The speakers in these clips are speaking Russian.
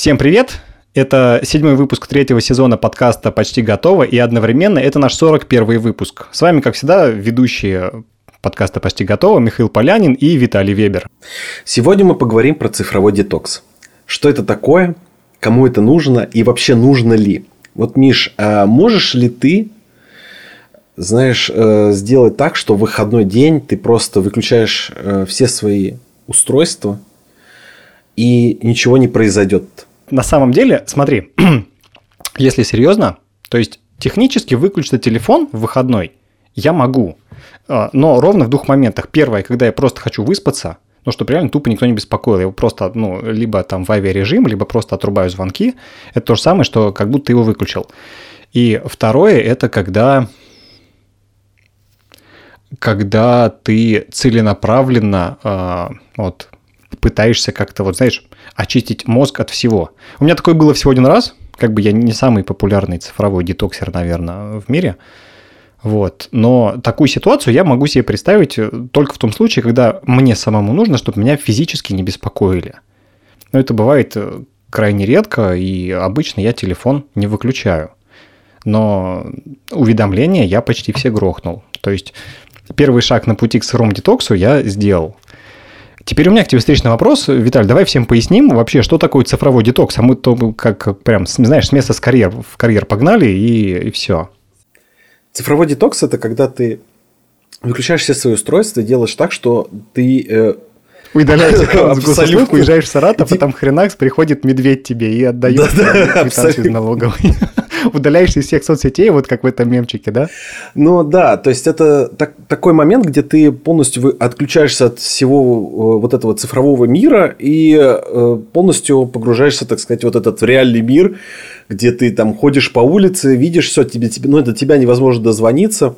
Всем привет! Это седьмой выпуск третьего сезона подкаста «Почти готово», и одновременно это наш 41 выпуск. С вами, как всегда, ведущие подкаста «Почти готово» Михаил Полянин и Виталий Вебер. Сегодня мы поговорим про цифровой детокс. Что это такое, кому это нужно и вообще нужно ли? Вот, Миш, а можешь ли ты знаешь, э, сделать так, что в выходной день ты просто выключаешь э, все свои устройства, и ничего не произойдет. На самом деле, смотри, если серьезно, то есть технически выключить телефон в выходной я могу, э, но ровно в двух моментах. Первое, когда я просто хочу выспаться, ну, чтобы реально тупо никто не беспокоил. Я его просто, ну, либо там в авиарежим, либо просто отрубаю звонки. Это то же самое, что как будто его выключил. И второе, это когда когда ты целенаправленно э, вот, пытаешься как-то, вот знаешь, очистить мозг от всего. У меня такое было всего один раз, как бы я не самый популярный цифровой детоксер, наверное, в мире, вот. Но такую ситуацию я могу себе представить э, только в том случае, когда мне самому нужно, чтобы меня физически не беспокоили. Но это бывает э, крайне редко, и обычно я телефон не выключаю. Но уведомления я почти все грохнул. То есть первый шаг на пути к сырому детоксу я сделал. Теперь у меня к тебе встречный вопрос. Виталь, давай всем поясним вообще, что такое цифровой детокс. А мы то как, прям, знаешь, с места с карьер, в карьер погнали и, и все. Цифровой детокс – это когда ты выключаешь все свои устройства и делаешь так, что ты Удаляешь абсолютно. уезжаешь в Саратов, а там хренакс приходит медведь тебе и отдает квитанцию из налоговой. Удаляешься из всех соцсетей, вот как в этом мемчике, да? Ну да, то есть это так, такой момент, где ты полностью отключаешься от всего э, вот этого цифрового мира и э, полностью погружаешься, так сказать, вот этот в реальный мир, где ты там ходишь по улице, видишь все, тебе, тебе, ну, до тебя невозможно дозвониться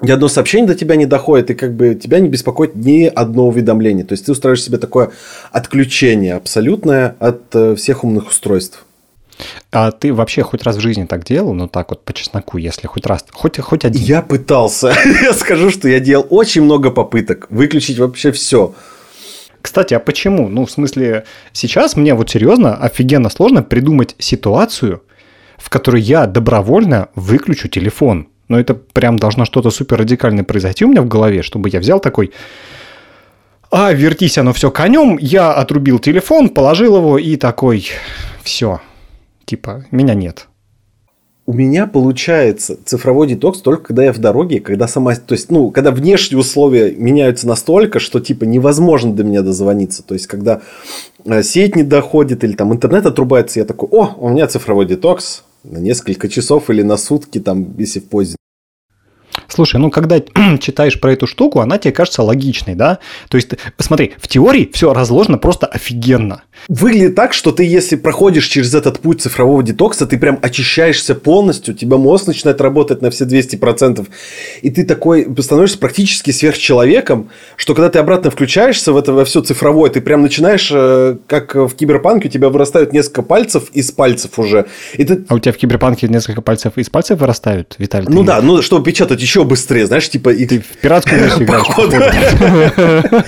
ни одно сообщение до тебя не доходит, и как бы тебя не беспокоит ни одно уведомление. То есть ты устраиваешь себе такое отключение абсолютное от э, всех умных устройств. А ты вообще хоть раз в жизни так делал? Ну так вот по чесноку, если хоть раз, хоть, хоть один. Я пытался. я скажу, что я делал очень много попыток выключить вообще все. Кстати, а почему? Ну, в смысле, сейчас мне вот серьезно офигенно сложно придумать ситуацию, в которой я добровольно выключу телефон но это прям должно что-то супер радикальное произойти у меня в голове, чтобы я взял такой, а, вертись оно все конем, я отрубил телефон, положил его и такой, все, типа, меня нет. У меня получается цифровой детокс только когда я в дороге, когда сама, то есть, ну, когда внешние условия меняются настолько, что типа невозможно до меня дозвониться. То есть, когда э, сеть не доходит или там интернет отрубается, я такой, о, у меня цифровой детокс, на несколько часов или на сутки, там, если в поезде Слушай, ну когда читаешь про эту штуку, она тебе кажется логичной, да? То есть, смотри, в теории все разложено просто офигенно. Выглядит так, что ты, если проходишь через этот путь цифрового детокса, ты прям очищаешься полностью, у тебя мозг начинает работать на все 200%, и ты такой становишься практически сверхчеловеком, что когда ты обратно включаешься в это во все цифровое, ты прям начинаешь, э, как в киберпанке, у тебя вырастают несколько пальцев из пальцев уже. И ты... А у тебя в киберпанке несколько пальцев из пальцев вырастают, Виталий? Ну да, ну чтобы печатать еще быстрее, знаешь, типа... И... Ты в пиратскую версию играешь.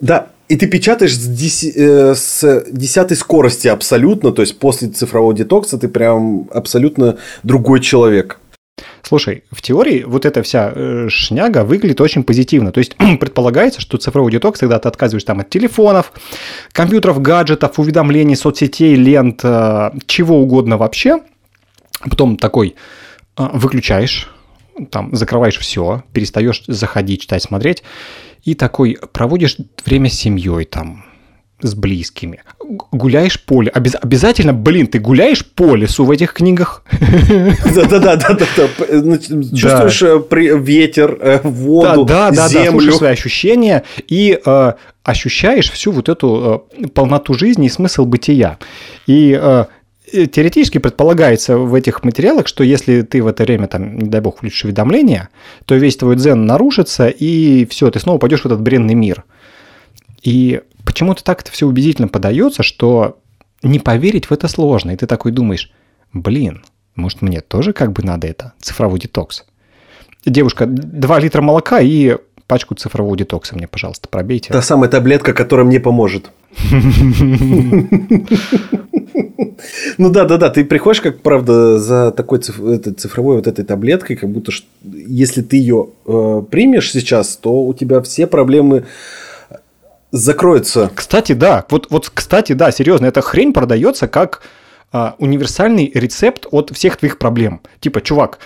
Да, и ты печатаешь с, деси, э, с десятой скорости абсолютно, то есть после цифрового детокса ты прям абсолютно другой человек. Слушай, в теории вот эта вся э, шняга выглядит очень позитивно. То есть предполагается, что цифровой детокс, когда ты отказываешь там от телефонов, компьютеров, гаджетов, уведомлений, соцсетей, лент, э, чего угодно вообще, потом такой э, выключаешь там закрываешь все, перестаешь заходить, читать, смотреть, и такой проводишь время с семьей там, с близкими. Гуляешь по лесу. Обяз... Обязательно, блин, ты гуляешь по лесу в этих книгах. Да-да-да. Чувствуешь э, ветер, э, воду, да, да, землю. Да, свои ощущения и э, ощущаешь всю вот эту полноту жизни и смысл бытия. И Э, теоретически предполагается в этих материалах, что если ты в это время, там, не дай бог, включишь уведомления, то весь твой дзен нарушится, и все, ты снова пойдешь в этот бренный мир. И почему-то так это все убедительно подается, что не поверить в это сложно. И ты такой думаешь, блин, может мне тоже как бы надо это, цифровой детокс. Девушка, 2 литра молока и пачку цифрового детокса мне, пожалуйста, пробейте. Та самая таблетка, которая мне поможет. Ну да, да, да. Ты приходишь, как правда, за такой цифровой вот этой таблеткой, как будто если ты ее э, примешь сейчас, то у тебя все проблемы закроются. Кстати, да. Вот, вот, кстати, да, серьезно, эта хрень продается как а, универсальный рецепт от всех твоих проблем. Типа, чувак,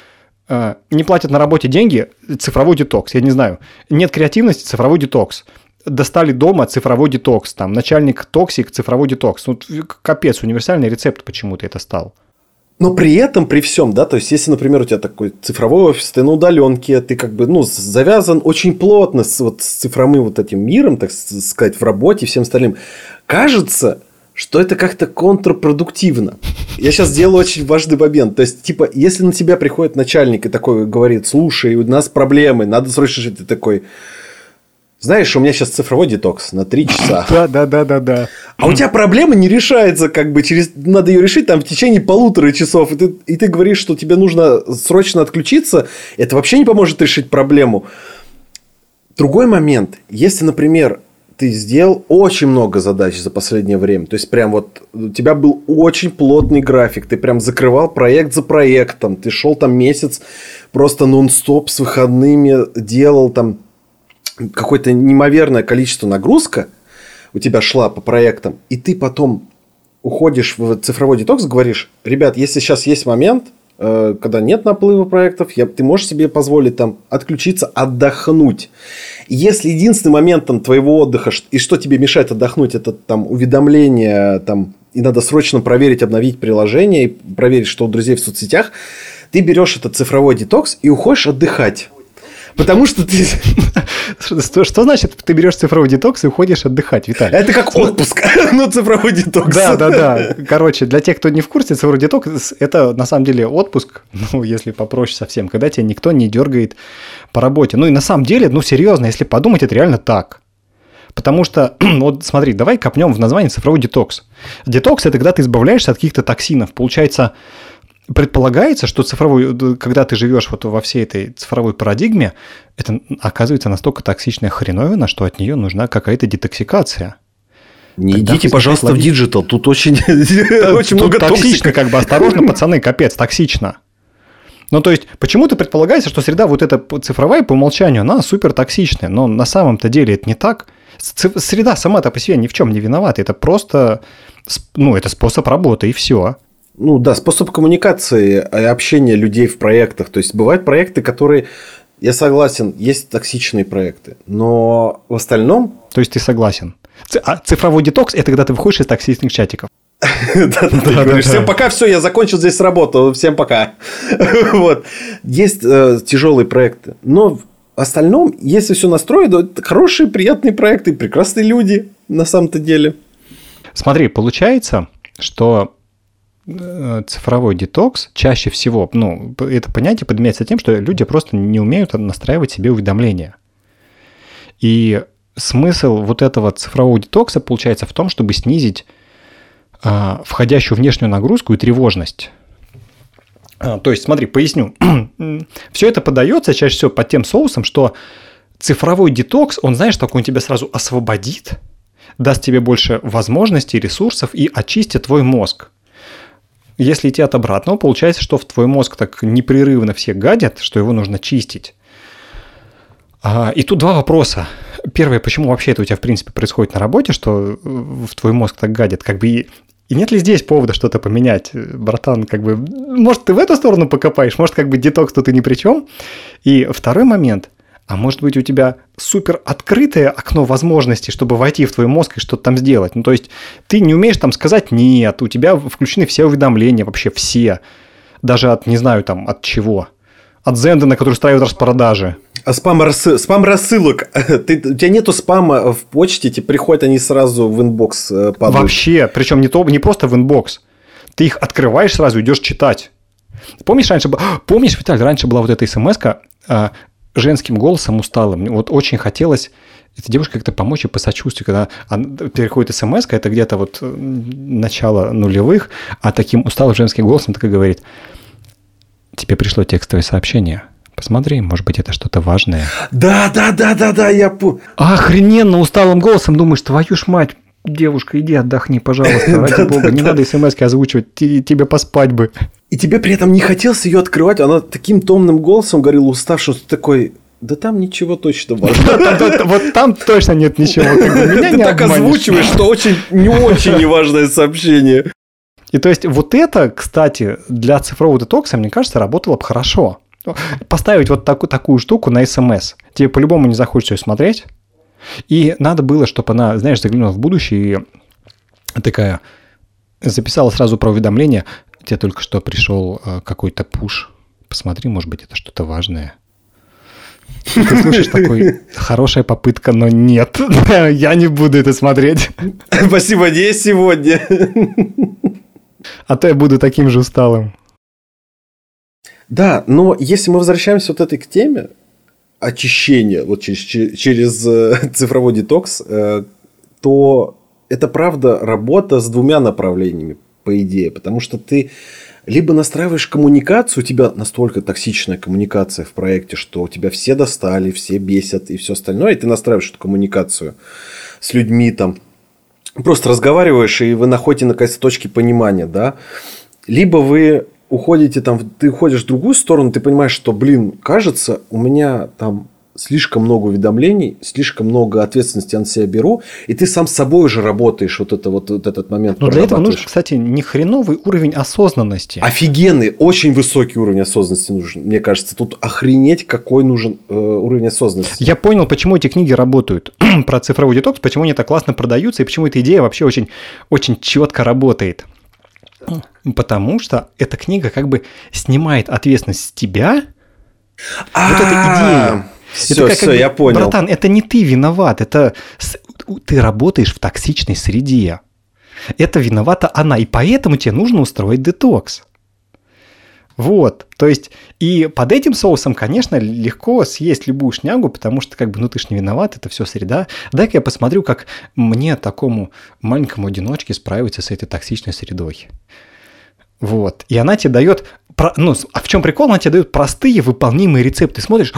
не платят на работе деньги, цифровой детокс, я не знаю. Нет креативности, цифровой детокс достали дома цифровой детокс, там, начальник toxic, цифровой детокс. Ну, капец, универсальный рецепт почему-то это стал. Но при этом, при всем, да, то есть, если, например, у тебя такой цифровой офис, ты на удаленке, ты как бы, ну, завязан очень плотно с, вот, с цифровым вот этим миром, так сказать, в работе и всем остальным, кажется, что это как-то контрпродуктивно. Я сейчас сделаю очень важный момент. То есть, типа, если на тебя приходит начальник и такой говорит, слушай, у нас проблемы, надо срочно жить, ты такой, знаешь, у меня сейчас цифровой детокс на 3 часа. Да, да, да, да, да. А у тебя проблема не решается, как бы через. Надо ее решить там в течение полутора часов. И ты, и ты говоришь, что тебе нужно срочно отключиться. Это вообще не поможет решить проблему. Другой момент. Если, например, ты сделал очень много задач за последнее время. То есть, прям вот у тебя был очень плотный график. Ты прям закрывал проект за проектом. Ты шел там месяц просто нон-стоп с выходными, делал там какое-то неимоверное количество нагрузка у тебя шла по проектам, и ты потом уходишь в цифровой детокс, говоришь, ребят, если сейчас есть момент, когда нет наплыва проектов, я, ты можешь себе позволить там отключиться, отдохнуть. Если единственным моментом твоего отдыха, и что тебе мешает отдохнуть, это там уведомление, там, и надо срочно проверить, обновить приложение, и проверить, что у друзей в соцсетях, ты берешь этот цифровой детокс и уходишь отдыхать. Потому что ты... Что, что значит, ты берешь цифровой детокс и уходишь отдыхать, Виталий? Это как отпуск, но цифровой детокс. Да, да, да. Короче, для тех, кто не в курсе, цифровой детокс – это на самом деле отпуск, ну, если попроще совсем, когда тебя никто не дергает по работе. Ну, и на самом деле, ну, серьезно, если подумать, это реально так. Потому что, вот смотри, давай копнем в название цифровой детокс. Детокс – это когда ты избавляешься от каких-то токсинов. Получается, предполагается, что цифровой, когда ты живешь вот во всей этой цифровой парадигме, это оказывается настолько токсичная хреновина, что от нее нужна какая-то детоксикация. Не Тогда идите, пожалуйста, ловить... в digital, тут очень, очень много токсично, как бы осторожно, пацаны, капец, токсично. Ну, то есть, почему-то предполагается, что среда вот эта цифровая по умолчанию, она супер токсичная, но на самом-то деле это не так. Среда сама-то по себе ни в чем не виновата, это просто, ну, это способ работы и все. Ну да, способ коммуникации и общения людей в проектах. То есть бывают проекты, которые, я согласен, есть токсичные проекты, но в остальном... То есть ты согласен. А цифровой детокс – это когда ты выходишь из токсичных чатиков. Всем пока, все, я закончил здесь работу, всем пока. Вот. Есть э, тяжелые проекты, но в остальном, если все настроено, это хорошие, приятные проекты, прекрасные люди на самом-то деле. Смотри, получается, что цифровой детокс чаще всего, ну, это понятие подменяется тем, что люди просто не умеют настраивать себе уведомления. И смысл вот этого цифрового детокса получается в том, чтобы снизить а, входящую внешнюю нагрузку и тревожность. А, то есть, смотри, поясню. Все это подается чаще всего под тем соусом, что цифровой детокс, он, знаешь, так он тебя сразу освободит, даст тебе больше возможностей, ресурсов и очистит твой мозг. Если идти от обратного, получается, что в твой мозг так непрерывно все гадят, что его нужно чистить. А, и тут два вопроса. Первое, почему вообще это у тебя в принципе происходит на работе, что в твой мозг так гадят? Как бы и, и нет ли здесь повода что-то поменять? Братан, как бы, может, ты в эту сторону покопаешь, может, как бы детокс тут и ни при чем. И второй момент – а может быть у тебя супер открытое окно возможностей, чтобы войти в твой мозг и что-то там сделать. Ну, то есть ты не умеешь там сказать «нет», у тебя включены все уведомления, вообще все. Даже от, не знаю, там, от чего. От Зендена, который устраивает распродажи. А спам, рассыл, спам рассылок. Ты, у тебя нету спама в почте, тебе приходят они сразу в inbox э, падают. Вообще, причем не, то, не просто в inbox. Ты их открываешь сразу, идешь читать. Помнишь, раньше, помнишь, Виталий, раньше была вот эта смс женским голосом усталым. Вот очень хотелось этой девушке как-то помочь и посочувствовать, когда она переходит смс это где-то вот э, начало нулевых, а таким усталым женским голосом так и говорит, тебе пришло текстовое сообщение, Посмотри, может быть, это что-то важное. Да, да, да, да, да, я... Охрененно усталым голосом думаешь, твою ж мать, девушка, иди отдохни, пожалуйста, ради бога, не надо смс озвучивать, тебе поспать бы. И тебе при этом не хотелось ее открывать, она таким томным голосом говорила уставшим, что ты такой, да там ничего точно важного. Вот там точно нет ничего. Не так озвучиваешь, что очень не очень неважное сообщение. И то есть вот это, кстати, для цифрового детокса, мне кажется, работало бы хорошо. Поставить вот такую, такую штуку на смс. Тебе по-любому не захочется ее смотреть. И надо было, чтобы она, знаешь, заглянула в будущее и такая записала сразу про уведомление. Тебе только что пришел э, какой-то пуш. Посмотри, может быть, это что-то важное. Ты слушаешь такой, хорошая попытка, но нет, я не буду это смотреть. Спасибо, не сегодня. А то я буду таким же усталым. Да, но если мы возвращаемся вот этой к теме очищения вот через, через э, цифровой детокс, э, то это правда работа с двумя направлениями, по идее. Потому что ты либо настраиваешь коммуникацию, у тебя настолько токсичная коммуникация в проекте, что у тебя все достали, все бесят и все остальное, и ты настраиваешь эту коммуникацию с людьми там, просто разговариваешь, и вы находите наконец точки понимания, да, либо вы уходите там, ты уходишь в другую сторону, ты понимаешь, что, блин, кажется, у меня там слишком много уведомлений, слишком много ответственности на себя беру, и ты сам с собой уже работаешь вот, это, вот, вот этот момент. Но для этого нужен, кстати, не хреновый уровень осознанности. Офигенный, очень высокий уровень осознанности нужен. Мне кажется, тут охренеть, какой нужен э, уровень осознанности. Я понял, почему эти книги работают про цифровой детокс, почему они так классно продаются, и почему эта идея вообще очень, очень четко работает. Потому что эта книга как бы снимает ответственность с тебя. Вот эта идея все, все, я понял. Братан, это не ты виноват, это ты работаешь в токсичной среде. Это виновата она, и поэтому тебе нужно устроить детокс. Вот, то есть, и под этим соусом, конечно, легко съесть любую шнягу, потому что, как бы, ну ты ж не виноват, это все среда. Дай-ка я посмотрю, как мне, такому маленькому одиночке, справиться с этой токсичной средой. Вот. И она тебе дает про, ну, а в чем прикол? Она тебе дает простые выполнимые рецепты. Ты смотришь,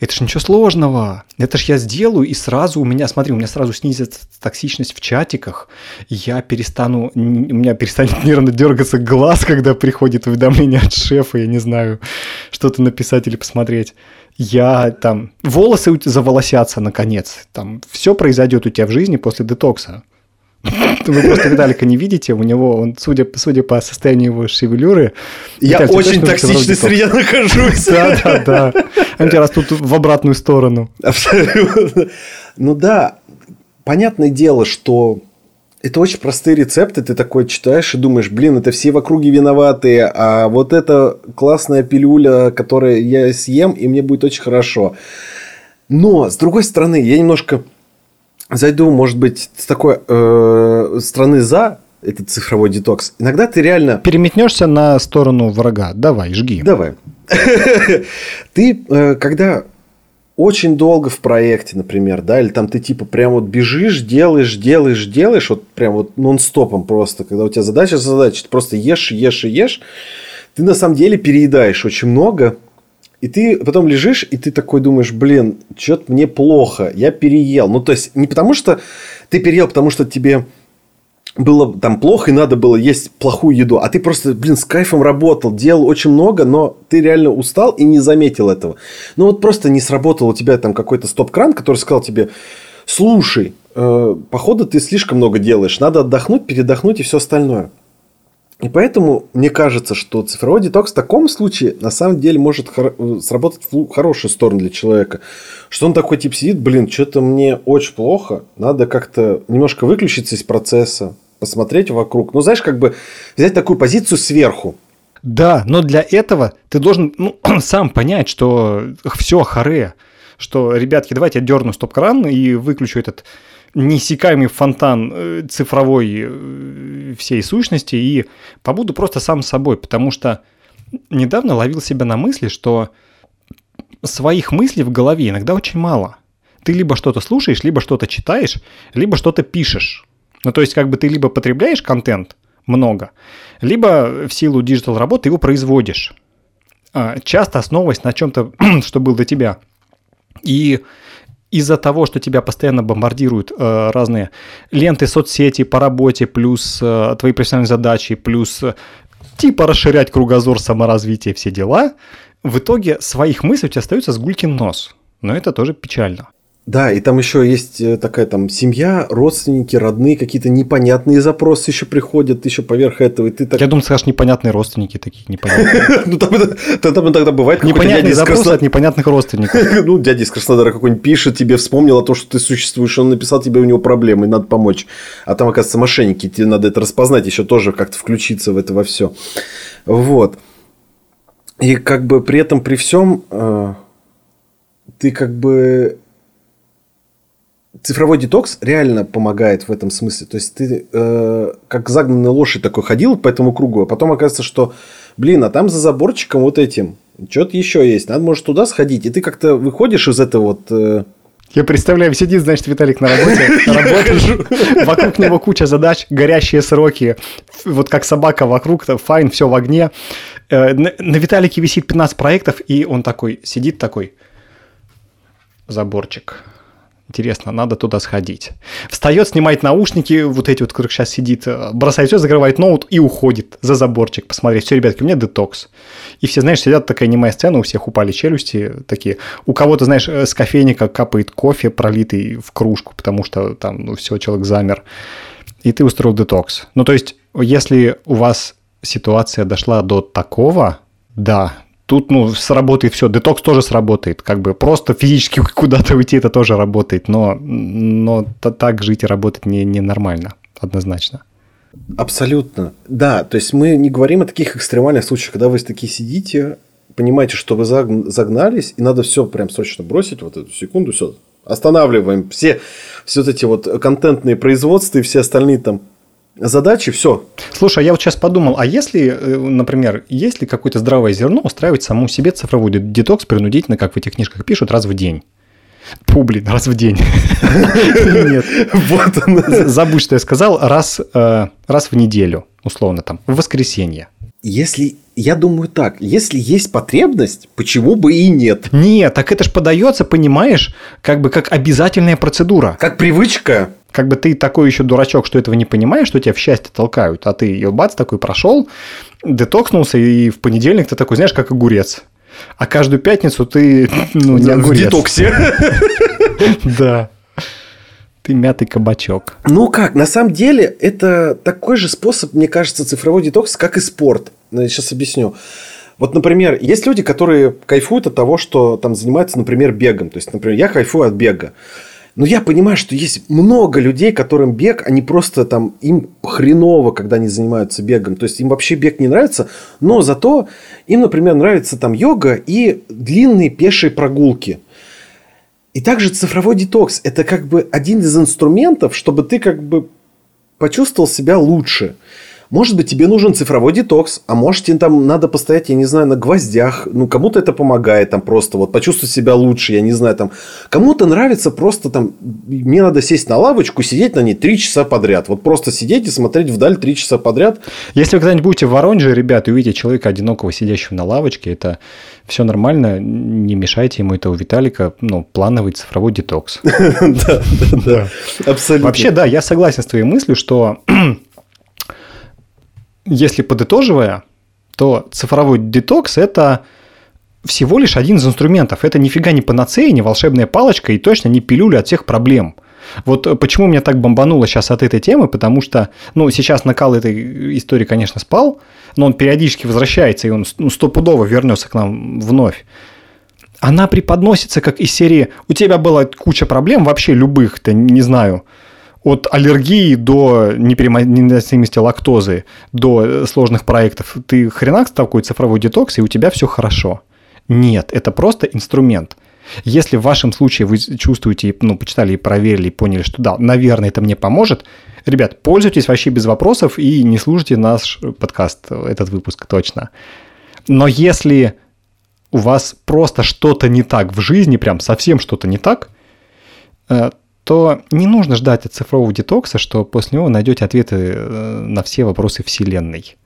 это ж ничего сложного. Это ж я сделаю, и сразу у меня, смотри, у меня сразу снизится токсичность в чатиках. Я перестану, у меня перестанет нервно дергаться глаз, когда приходит уведомление от шефа, я не знаю, что-то написать или посмотреть. Я там, волосы заволосятся наконец. Там все произойдет у тебя в жизни после детокса. Вы просто Виталика не видите, у него, он, судя, судя по состоянию его шевелюры... Я Виталий, очень токсичной среде нахожусь. Да, да, да. Они тебя растут в обратную сторону. Абсолютно. Ну да, понятное дело, что это очень простые рецепты, ты такой читаешь и думаешь, блин, это все в округе виноватые, а вот эта классная пилюля, которую я съем, и мне будет очень хорошо. Но, с другой стороны, я немножко зайду, может быть, с такой э, страны за этот цифровой детокс. Иногда ты реально... Переметнешься на сторону врага. Давай, жги. Давай. Ты, э, когда очень долго в проекте, например, да, или там ты типа прям вот бежишь, делаешь, делаешь, делаешь, вот прям вот нон-стопом просто, когда у тебя задача задача, ты просто ешь, ешь и ешь, ты на самом деле переедаешь очень много, и ты потом лежишь, и ты такой думаешь, блин, что-то мне плохо, я переел. Ну, то есть, не потому что ты переел, потому что тебе было там плохо и надо было есть плохую еду, а ты просто, блин, с кайфом работал, делал очень много, но ты реально устал и не заметил этого. Ну, вот просто не сработал у тебя там какой-то стоп-кран, который сказал тебе, слушай, э, походу ты слишком много делаешь, надо отдохнуть, передохнуть и все остальное. И поэтому мне кажется, что цифровой детокс в таком случае на самом деле может хор- сработать в хорошую сторону для человека. Что он такой тип сидит, блин, что-то мне очень плохо, надо как-то немножко выключиться из процесса, посмотреть вокруг. Ну, знаешь, как бы взять такую позицию сверху. Да, но для этого ты должен ну, сам понять, что все харе, что, ребятки, давайте я дерну стоп-кран и выключу этот неиссякаемый фонтан э, цифровой э, всей сущности и побуду просто сам собой, потому что недавно ловил себя на мысли, что своих мыслей в голове иногда очень мало. Ты либо что-то слушаешь, либо что-то читаешь, либо что-то пишешь. Ну, то есть, как бы ты либо потребляешь контент много, либо в силу digital работы его производишь. а, часто основываясь на чем-то, что было до тебя. И из-за того, что тебя постоянно бомбардируют э, разные ленты соцсети по работе, плюс э, твои профессиональные задачи, плюс э, типа расширять кругозор, саморазвитие, все дела, в итоге своих мыслей у тебя остается с гулькин нос. Но это тоже печально. Да, и там еще есть э, такая там семья, родственники, родные, какие-то непонятные запросы еще приходят еще поверх этого. И ты так... Я думаю, скажешь, непонятные родственники такие, непонятные. Ну, там тогда бывает Непонятные запросы от непонятных родственников. Ну, дядя из Краснодара какой-нибудь пишет, тебе вспомнил о том, что ты существуешь, он написал тебе у него проблемы, надо помочь. А там, оказывается, мошенники, тебе надо это распознать, еще тоже как-то включиться в это во все. Вот. И как бы при этом, при всем, э, ты как бы цифровой детокс реально помогает в этом смысле. То есть ты э, как загнанная лошадь такой ходил по этому кругу, а потом оказывается, что, блин, а там за заборчиком вот этим что-то еще есть, надо, может, туда сходить. И ты как-то выходишь из этого вот... Э... Я представляю, сидит, значит, Виталик на работе, работаешь, вокруг него куча задач, горящие сроки, вот как собака вокруг, fine, все в огне. Э, на Виталике висит 15 проектов, и он такой, сидит такой, заборчик, Интересно, надо туда сходить. Встает, снимает наушники, вот эти вот, которых сейчас сидит, э, бросает все, закрывает ноут и уходит за заборчик посмотреть. Все, ребятки, у меня детокс. И все, знаешь, сидят такая немая сцена, у всех упали челюсти такие. У кого-то, знаешь, э, с кофейника капает кофе, пролитый в кружку, потому что там, ну, все, человек замер. И ты устроил детокс. Ну, то есть, если у вас ситуация дошла до такого, да, Тут, ну, сработает все. Детокс тоже сработает. Как бы просто физически куда-то уйти это тоже работает. Но, но так жить и работать не, не нормально, однозначно. Абсолютно. Да, то есть мы не говорим о таких экстремальных случаях, когда вы такие сидите, понимаете, что вы загнались, и надо все прям срочно бросить, вот эту секунду, все, останавливаем все, все эти вот контентные производства и все остальные там задачи, все. Слушай, а я вот сейчас подумал, а если, э, например, есть ли какое-то здравое зерно устраивать саму себе цифровой детокс принудительно, как в этих книжках пишут, раз в день? Фу, блин, раз в день. Нет. Вот. Забудь, что я сказал. Раз, э, раз в неделю, условно там, в воскресенье. Если, я думаю так, если есть потребность, почему бы и нет? Нет, так это ж подается, понимаешь, как бы как обязательная процедура. Как привычка как бы ты такой еще дурачок, что этого не понимаешь, что тебя в счастье толкают, а ты ее бац такой прошел, детокснулся, и в понедельник ты такой, знаешь, как огурец. А каждую пятницу ты, ну, не огурец. В детоксе. Да. Ты мятый кабачок. Ну как, на самом деле, это такой же способ, мне кажется, цифровой детокс, как и спорт. Сейчас объясню. Вот, например, есть люди, которые кайфуют от того, что там занимаются, например, бегом. То есть, например, я кайфую от бега. Но я понимаю, что есть много людей, которым бег, они просто там, им хреново, когда они занимаются бегом. То есть, им вообще бег не нравится, но зато им, например, нравится там йога и длинные пешие прогулки. И также цифровой детокс – это как бы один из инструментов, чтобы ты как бы почувствовал себя лучше – может быть, тебе нужен цифровой детокс, а может, тебе там надо постоять, я не знаю, на гвоздях. Ну, кому-то это помогает, там просто вот почувствовать себя лучше, я не знаю, там. Кому-то нравится просто там, мне надо сесть на лавочку, сидеть на ней три часа подряд. Вот просто сидеть и смотреть вдаль три часа подряд. Если вы когда-нибудь будете в Воронеже, ребята, и увидите человека одинокого, сидящего на лавочке, это все нормально, не мешайте ему, это у Виталика, ну, плановый цифровой детокс. Да, да, да. Абсолютно. Вообще, да, я согласен с твоей мыслью, что если подытоживая, то цифровой детокс – это всего лишь один из инструментов. Это нифига не панацея, не волшебная палочка и точно не пилюля от всех проблем. Вот почему меня так бомбануло сейчас от этой темы, потому что, ну, сейчас накал этой истории, конечно, спал, но он периодически возвращается, и он ну, стопудово вернется к нам вновь. Она преподносится как из серии «У тебя была куча проблем, вообще любых, то не знаю, от аллергии до непереносимости лактозы, до сложных проектов, ты хренак такой цифровой детокс, и у тебя все хорошо. Нет, это просто инструмент. Если в вашем случае вы чувствуете, ну, почитали и проверили, и поняли, что да, наверное, это мне поможет, ребят, пользуйтесь вообще без вопросов и не слушайте наш подкаст, этот выпуск точно. Но если у вас просто что-то не так в жизни, прям совсем что-то не так, э, то не нужно ждать от цифрового детокса, что после него найдете ответы э, на все вопросы Вселенной.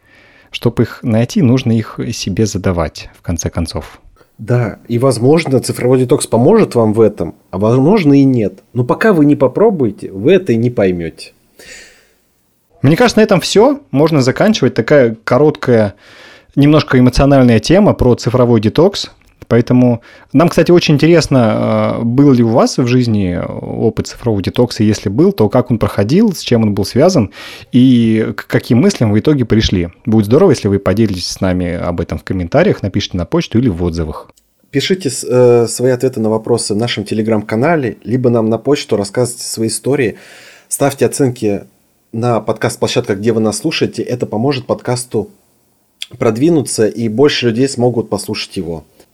чтобы их найти, нужно их себе задавать, в конце концов. Да, и возможно, цифровой детокс поможет вам в этом, а возможно и нет. Но пока вы не попробуете, вы это и не поймете. Мне кажется, на этом все. Можно заканчивать. Такая короткая, немножко эмоциональная тема про цифровой детокс. Поэтому нам, кстати, очень интересно, э, был ли у вас в жизни опыт цифрового детокса, если был, то как он проходил, с чем он был связан и к каким мыслям в итоге пришли. Будет здорово, если вы поделитесь с нами об этом в комментариях, напишите на почту или в отзывах. Пишите э, свои ответы на вопросы в нашем телеграм-канале, либо нам на почту, рассказывайте свои истории, ставьте оценки на подкаст-площадках, где вы нас слушаете. Это поможет подкасту продвинуться, и больше людей смогут послушать его.